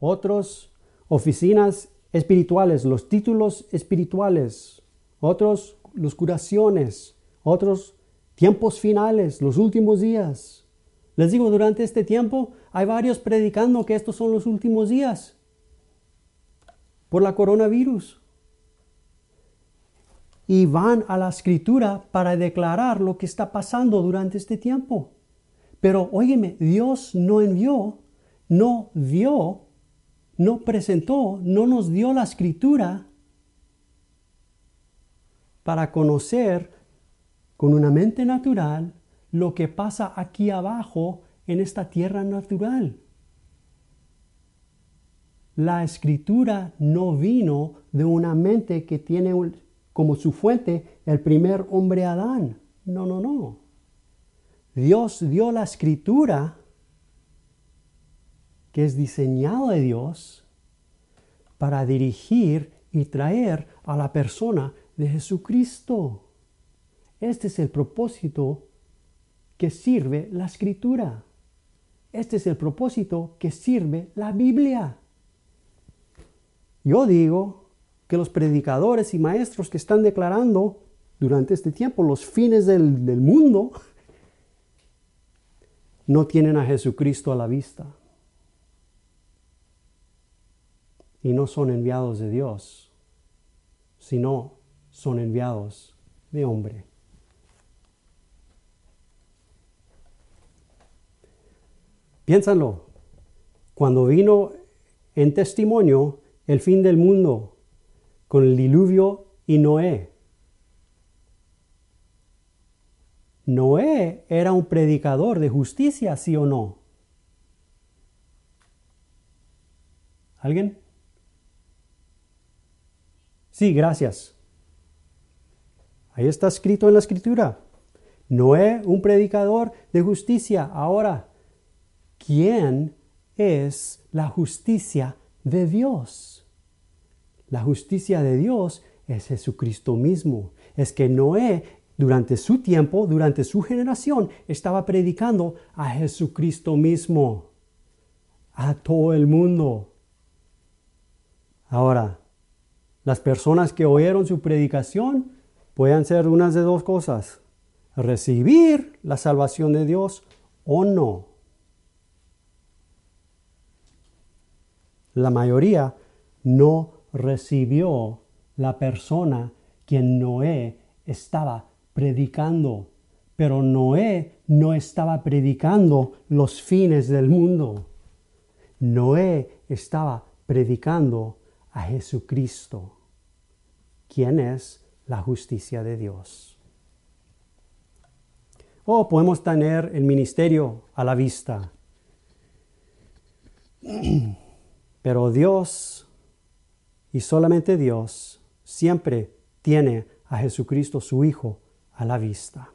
otros oficinas espirituales, los títulos espirituales, otros los curaciones, otros tiempos finales, los últimos días. Les digo, durante este tiempo hay varios predicando que estos son los últimos días por la coronavirus. Y van a la escritura para declarar lo que está pasando durante este tiempo. Pero óyeme, Dios no envió, no dio, no presentó, no nos dio la escritura para conocer con una mente natural lo que pasa aquí abajo en esta tierra natural. La escritura no vino de una mente que tiene como su fuente el primer hombre Adán. No, no, no. Dios dio la escritura que es diseñado de Dios para dirigir y traer a la persona de Jesucristo. Este es el propósito que sirve la escritura. Este es el propósito que sirve la Biblia. Yo digo que los predicadores y maestros que están declarando durante este tiempo los fines del, mundo no tienen a Jesucristo a la vista y no son enviados de Dios, sino son enviados de hombre. Piénsalo, cuando vino en testimonio el fin del mundo con el diluvio y Noé. Noé era un predicador de justicia, sí o no. ¿Alguien? Sí, gracias. Ahí está escrito en la escritura. Noé, un predicador de justicia. Ahora, ¿quién es la justicia de Dios? La justicia de Dios es Jesucristo mismo. Es que Noé, durante su tiempo, durante su generación, estaba predicando a Jesucristo mismo, a todo el mundo. Ahora, las personas que oyeron su predicación pueden ser unas de dos cosas, recibir la salvación de Dios o no. La mayoría no recibió la persona quien Noé estaba predicando. Pero Noé no estaba predicando los fines del mundo. Noé estaba predicando a Jesucristo, quien es la justicia de Dios. O podemos tener el ministerio a la vista. Pero Dios y solamente Dios siempre tiene a Jesucristo su Hijo a la vista.